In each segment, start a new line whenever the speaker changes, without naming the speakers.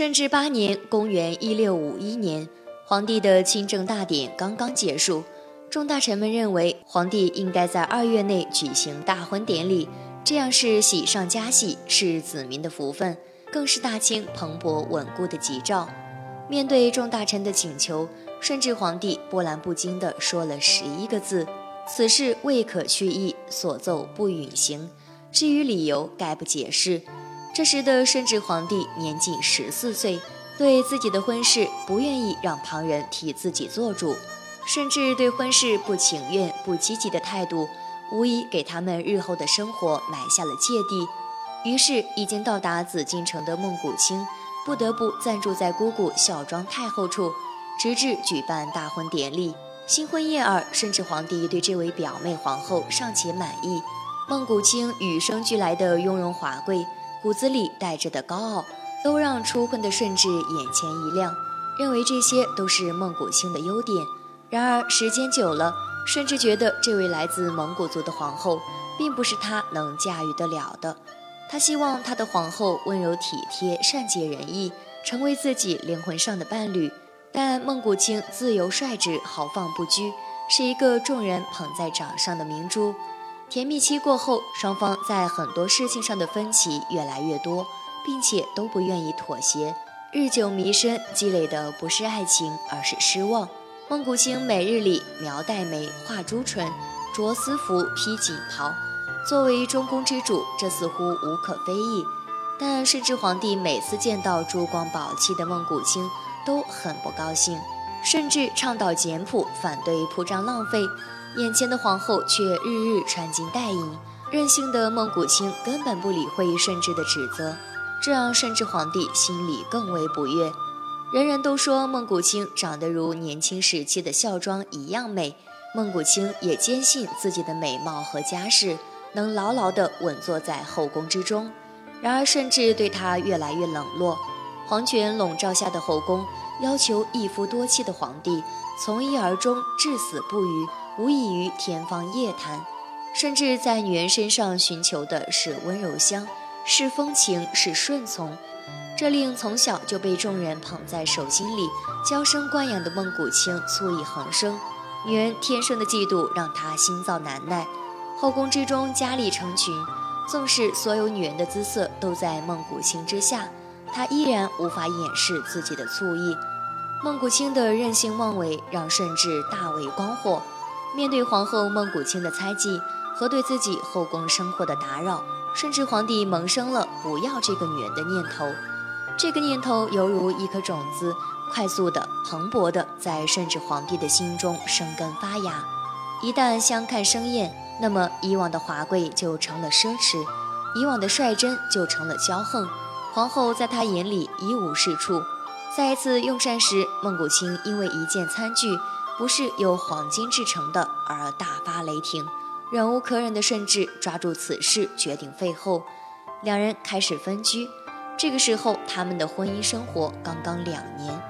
顺治八年（公元1651年），皇帝的亲政大典刚刚结束，众大臣们认为皇帝应该在二月内举行大婚典礼，这样是喜上加喜，是子民的福分，更是大清蓬勃稳固的吉兆。面对众大臣的请求，顺治皇帝波澜不惊地说了十一个字：“此事未可去意，所奏不允行。至于理由，概不解释。”这时的顺治皇帝年仅十四岁，对自己的婚事不愿意让旁人替自己做主，甚至对婚事不情愿、不积极的态度，无疑给他们日后的生活埋下了芥蒂。于是，已经到达紫禁城的孟古青不得不暂住在姑姑孝庄太后处，直至举办大婚典礼。新婚燕尔，顺治皇帝对这位表妹皇后尚且满意，孟古青与生俱来的雍容华贵。骨子里带着的高傲，都让初婚的顺治眼前一亮，认为这些都是孟古卿的优点。然而时间久了，顺治觉得这位来自蒙古族的皇后，并不是他能驾驭得了的。他希望他的皇后温柔体贴、善解人意，成为自己灵魂上的伴侣。但孟古青自由率直、豪放不拘，是一个众人捧在掌上的明珠。甜蜜期过后，双方在很多事情上的分歧越来越多，并且都不愿意妥协。日久弥深，积累的不是爱情，而是失望。孟古卿每日里描黛眉、画朱唇、着丝服、披锦袍，作为中宫之主，这似乎无可非议。但顺治皇帝每次见到珠光宝气的孟古卿，都很不高兴，甚至倡导简朴，反对铺张浪费。眼前的皇后却日日穿金戴银，任性的孟古青根本不理会顺治的指责，这让顺治皇帝心里更为不悦。人人都说孟古青长得如年轻时期的孝庄一样美，孟古青也坚信自己的美貌和家世能牢牢地稳坐在后宫之中。然而顺治对她越来越冷落，皇权笼罩下的后宫要求一夫多妻的皇帝从一而终，至死不渝。无异于天方夜谭，甚至在女人身上寻求的是温柔乡，是风情，是顺从。这令从小就被众人捧在手心里、娇生惯养的孟古青醋意横生。女人天生的嫉妒让她心躁难耐。后宫之中佳丽成群，纵使所有女人的姿色都在孟古青之下，她依然无法掩饰自己的醋意。孟古青的任性妄为让顺治大为光火。面对皇后孟古青的猜忌和对自己后宫生活的打扰，顺治皇帝萌生了不要这个女人的念头。这个念头犹如一颗种子，快速的、蓬勃的在顺治皇帝的心中生根发芽。一旦相看生厌，那么以往的华贵就成了奢侈，以往的率真就成了骄横。皇后在他眼里一无是处。在一次用膳时，孟古青因为一件餐具。不是由黄金制成的，而大发雷霆，忍无可忍的顺治抓住此事，决定废后。两人开始分居。这个时候，他们的婚姻生活刚刚两年，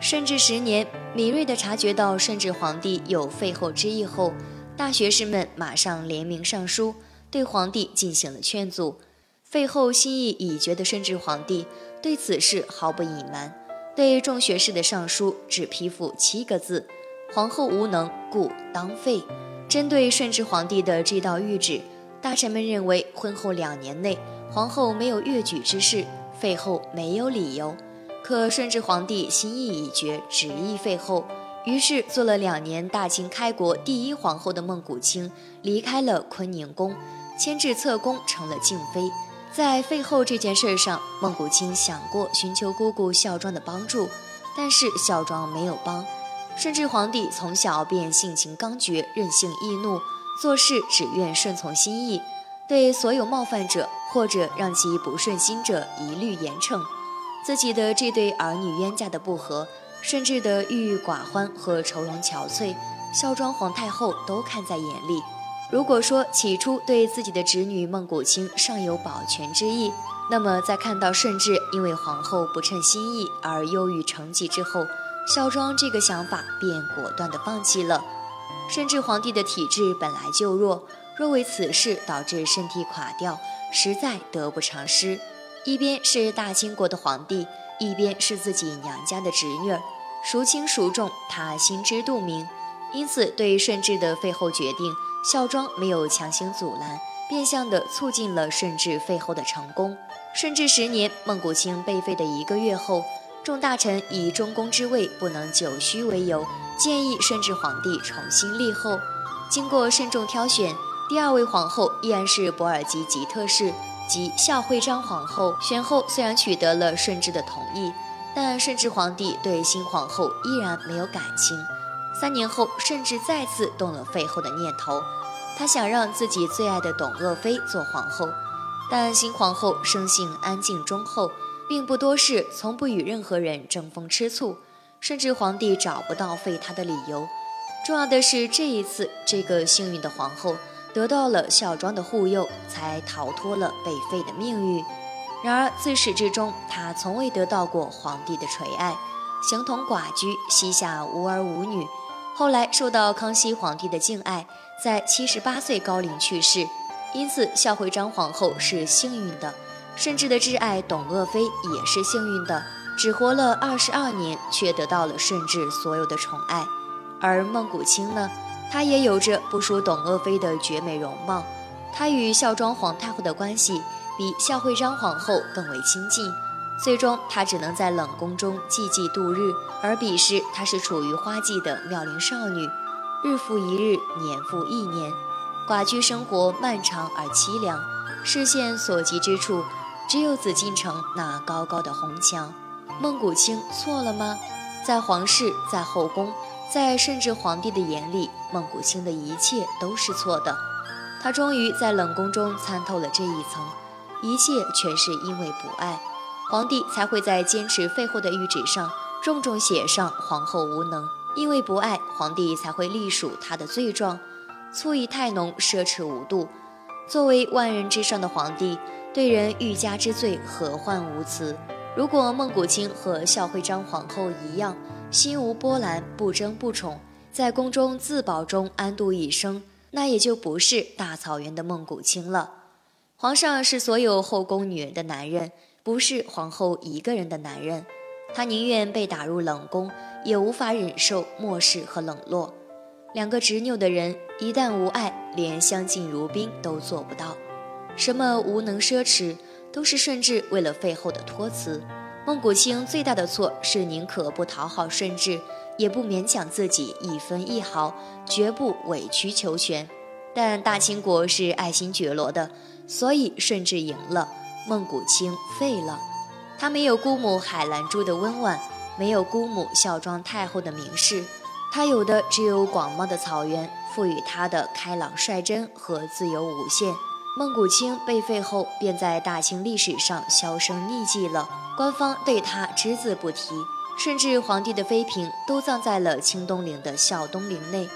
甚至十年。敏锐地察觉到顺治皇帝有废后之意后，大学士们马上联名上书，对皇帝进行了劝阻。废后心意已决的顺治皇帝对此事毫不隐瞒，对众学士的上书只批复七个字。皇后无能，故当废。针对顺治皇帝的这道谕旨，大臣们认为婚后两年内皇后没有越矩之事，废后没有理由。可顺治皇帝心意已决，执意废后，于是做了两年大清开国第一皇后的孟古青离开了坤宁宫，迁至侧宫成了静妃。在废后这件事上，孟古青想过寻求姑姑孝庄的帮助，但是孝庄没有帮。顺治皇帝从小便性情刚决、任性易怒，做事只愿顺从心意，对所有冒犯者或者让其不顺心者一律严惩。自己的这对儿女冤家的不和，顺治的郁郁寡欢和愁容憔悴，孝庄皇太后都看在眼里。如果说起初对自己的侄女孟古青尚有保全之意，那么在看到顺治因为皇后不称心意而忧郁成疾之后，孝庄这个想法便果断地放弃了。顺治皇帝的体质本来就弱，若为此事导致身体垮掉，实在得不偿失。一边是大清国的皇帝，一边是自己娘家的侄女儿，孰轻孰重，他心知肚明。因此，对顺治的废后决定，孝庄没有强行阻拦，变相的促进了顺治废后的成功。顺治十年，孟古卿被废的一个月后，众大臣以中宫之位不能久虚为由，建议顺治皇帝重新立后。经过慎重挑选，第二位皇后依然是博尔吉吉特氏，即孝惠章皇后。选后虽然取得了顺治的同意，但顺治皇帝对新皇后依然没有感情。三年后，顺治再次动了废后的念头。他想让自己最爱的董鄂妃做皇后，但新皇后生性安静忠厚，并不多事，从不与任何人争风吃醋，甚至皇帝找不到废她的理由。重要的是，这一次这个幸运的皇后得到了孝庄的护佑，才逃脱了被废的命运。然而自始至终，她从未得到过皇帝的垂爱，形同寡居，膝下无儿无女。后来受到康熙皇帝的敬爱，在七十八岁高龄去世，因此孝惠章皇后是幸运的。顺治的挚爱董鄂妃也是幸运的，只活了二十二年，却得到了顺治所有的宠爱。而孟古青呢，她也有着不输董鄂妃的绝美容貌，她与孝庄皇太后的关系比孝惠章皇后更为亲近。最终，她只能在冷宫中寂寂度日，而彼时她是处于花季的妙龄少女，日复一日，年复一年，寡居生活漫长而凄凉，视线所及之处，只有紫禁城那高高的红墙。孟古青错了吗？在皇室，在后宫，在顺治皇帝的眼里，孟古青的一切都是错的。他终于在冷宫中参透了这一层，一切全是因为不爱。皇帝才会在坚持废后的谕旨上重重写上“皇后无能”，因为不爱，皇帝才会隶属他的罪状。醋意太浓，奢侈无度。作为万人之上的皇帝，对人欲加之罪，何患无辞？如果孟古青和孝惠章皇后一样，心无波澜，不争不宠，在宫中自保中安度一生，那也就不是大草原的孟古青了。皇上是所有后宫女人的男人。不是皇后一个人的男人，他宁愿被打入冷宫，也无法忍受漠视和冷落。两个执拗的人，一旦无爱，连相敬如宾都做不到。什么无能奢侈，都是顺治为了废后的托词。孟古卿最大的错是宁可不讨好顺治，也不勉强自己一分一毫，绝不委曲求全。但大清国是爱新觉罗的，所以顺治赢了。孟古卿废了，他没有姑母海兰珠的温婉，没有姑母孝庄太后的名士，他有的只有广袤的草原，赋予他的开朗率真和自由无限。孟古青被废后，便在大清历史上销声匿迹了，官方对他只字不提，甚至皇帝的妃嫔都葬在了清东陵的孝东陵内，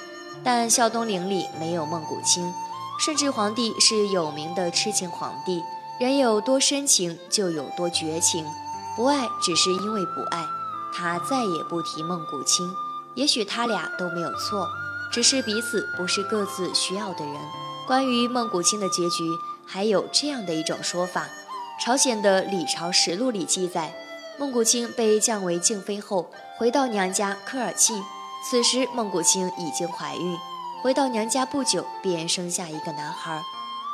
但孝东陵里没有孟古青。顺治皇帝是有名的痴情皇帝。人有多深情，就有多绝情。不爱只是因为不爱，他再也不提孟古青。也许他俩都没有错，只是彼此不是各自需要的人。关于孟古青的结局，还有这样的一种说法：朝鲜的《李朝实录》里记载，孟古青被降为静妃后，回到娘家科尔沁。此时孟古青已经怀孕，回到娘家不久，便生下一个男孩。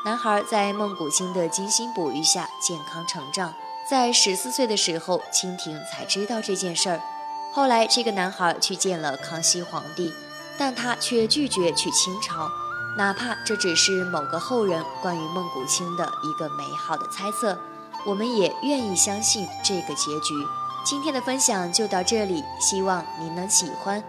男孩在孟古青的精心哺育下健康成长，在十四岁的时候，清廷才知道这件事儿。后来，这个男孩去见了康熙皇帝，但他却拒绝去清朝，哪怕这只是某个后人关于孟古青的一个美好的猜测，我们也愿意相信这个结局。今天的分享就到这里，希望您能喜欢。